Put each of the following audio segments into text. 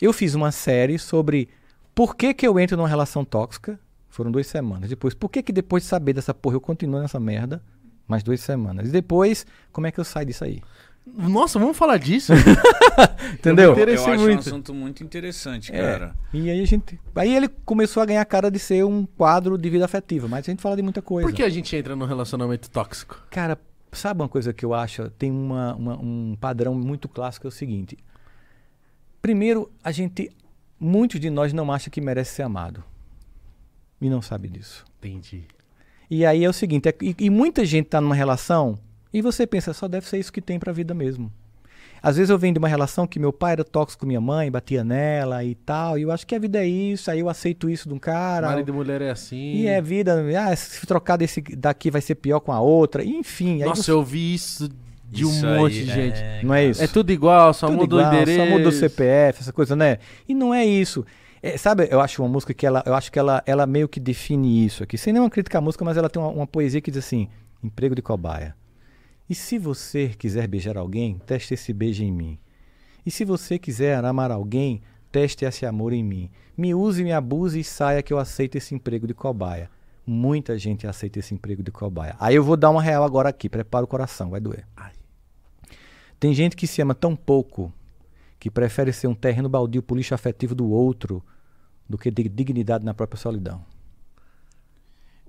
Eu fiz uma série sobre por que, que eu entro numa relação tóxica. Foram duas semanas. Depois, por que, que depois de saber dessa porra eu continuo nessa merda? Mais duas semanas. E depois, como é que eu saio disso aí? Nossa, vamos falar disso? Entendeu? Eu Eu acho um muito. assunto muito interessante, É. cara. E aí a gente. Aí ele começou a ganhar cara de ser um quadro de vida afetiva, mas a gente fala de muita coisa. Por que a gente entra num relacionamento tóxico? Cara, sabe uma coisa que eu acho? Tem uma, uma- um padrão muito clássico, é o seguinte. Primeiro, a gente. Muitos de nós não acham que merece ser amado. E não sabe disso. Entendi. E aí é o seguinte, é- e, e muita gente tá numa relação e você pensa, só deve ser isso que tem pra vida mesmo. Às vezes eu venho de uma relação que meu pai era tóxico com minha mãe, batia nela e tal, e eu acho que a vida é isso, aí eu aceito isso de um cara. Marido e mulher é assim. E é vida, ah, se trocar desse daqui vai ser pior com a outra, enfim. Nossa, você- eu ouvi isso de Isso um monte aí, de é, gente. não é isso? É tudo igual, só Tudo muda o igual, endereço. Só muda o CPF, essa coisa, né? E não é isso. É, sabe, eu acho uma música que ela, eu acho que ela, ela meio que define isso aqui. Sem nenhuma crítica à música, mas ela tem uma, uma poesia que diz assim: emprego de cobaia. E se você quiser beijar alguém, teste esse beijo em mim. E se você quiser amar alguém, teste esse amor em mim. Me use, me abuse e saia que eu aceito esse emprego de cobaia. Muita gente aceita esse emprego de cobaia. Aí eu vou dar uma real agora aqui, prepara o coração, vai doer. Ai. Tem gente que se ama tão pouco que prefere ser um terreno baldio pro lixo afetivo do outro do que de dignidade na própria solidão.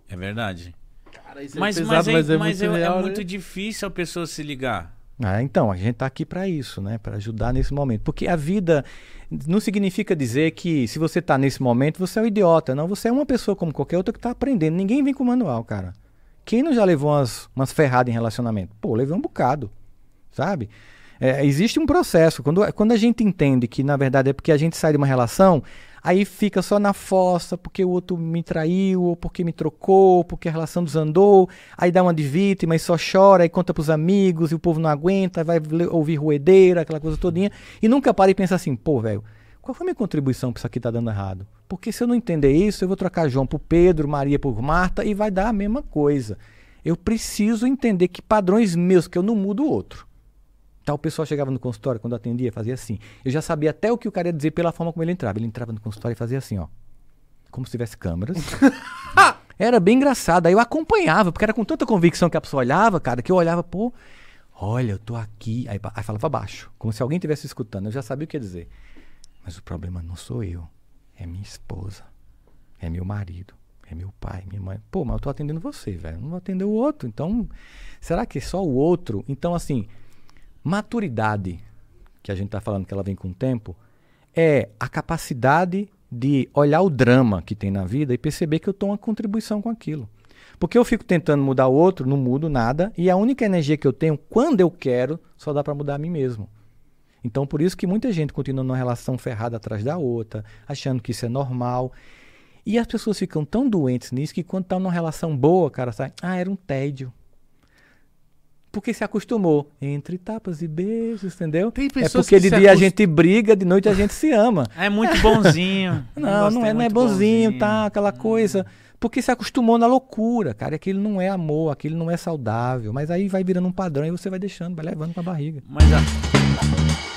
É verdade. Cara, isso Mas, é mas, pesado, é, mas é mas muito é- é real, muito né? difícil a pessoa se ligar. Ah, então, a gente tá aqui para isso, né? Para ajudar nesse momento. Porque a vida não significa dizer que se você tá nesse momento, você é um idiota. Não, você é uma pessoa como qualquer outra que tá aprendendo. Ninguém vem com manual, cara. Quem não já levou umas, umas ferradas em relacionamento? Pô, levei um bocado, sabe? É, existe um processo. Quando, quando a gente entende que, na verdade, é porque a gente sai de uma relação, aí fica só na fossa, porque o outro me traiu, ou porque me trocou, ou porque a relação desandou, aí dá uma de vítima e só chora, e conta pros amigos, e o povo não aguenta, vai ouvir ruedeira, aquela coisa todinha, e nunca para e pensa assim, pô, velho, qual foi a minha contribuição pra isso aqui tá dando errado? Porque se eu não entender isso, eu vou trocar João por Pedro, Maria por Marta, e vai dar a mesma coisa. Eu preciso entender que padrões meus, que eu não mudo o outro. O pessoal chegava no consultório, quando atendia, fazia assim. Eu já sabia até o que o cara ia dizer pela forma como ele entrava. Ele entrava no consultório e fazia assim, ó. Como se tivesse câmeras. era bem engraçado. Aí eu acompanhava, porque era com tanta convicção que a pessoa olhava, cara, que eu olhava, pô, olha, eu tô aqui. Aí, aí falava baixo, como se alguém estivesse escutando. Eu já sabia o que ia dizer. Mas o problema não sou eu, é minha esposa, é meu marido, é meu pai, minha mãe. Pô, mas eu tô atendendo você, velho. Não vou atender o outro. Então, será que é só o outro? Então, assim, maturidade, que a gente tá falando que ela vem com o tempo, é a capacidade de olhar o drama que tem na vida e perceber que eu tô uma contribuição com aquilo. Porque eu fico tentando mudar o outro, não mudo nada, e a única energia que eu tenho quando eu quero, só dá para mudar a mim mesmo. Então, por isso que muita gente continua numa relação ferrada atrás da outra, achando que isso é normal. E as pessoas ficam tão doentes nisso que quando estão numa relação boa, cara, sai, ah, era um tédio. Porque se acostumou. Entre tapas e beijos, entendeu? Tem É pessoas porque que de dia a acos- gente briga, de noite a gente se ama. É muito bonzinho. Não, não é, não é bonzinho, tá? Aquela coisa. Porque se acostumou na loucura, cara. Aquilo não é amor, aquilo não é saudável. Mas aí vai virando um padrão e você vai deixando, vai levando pra barriga. Mas a,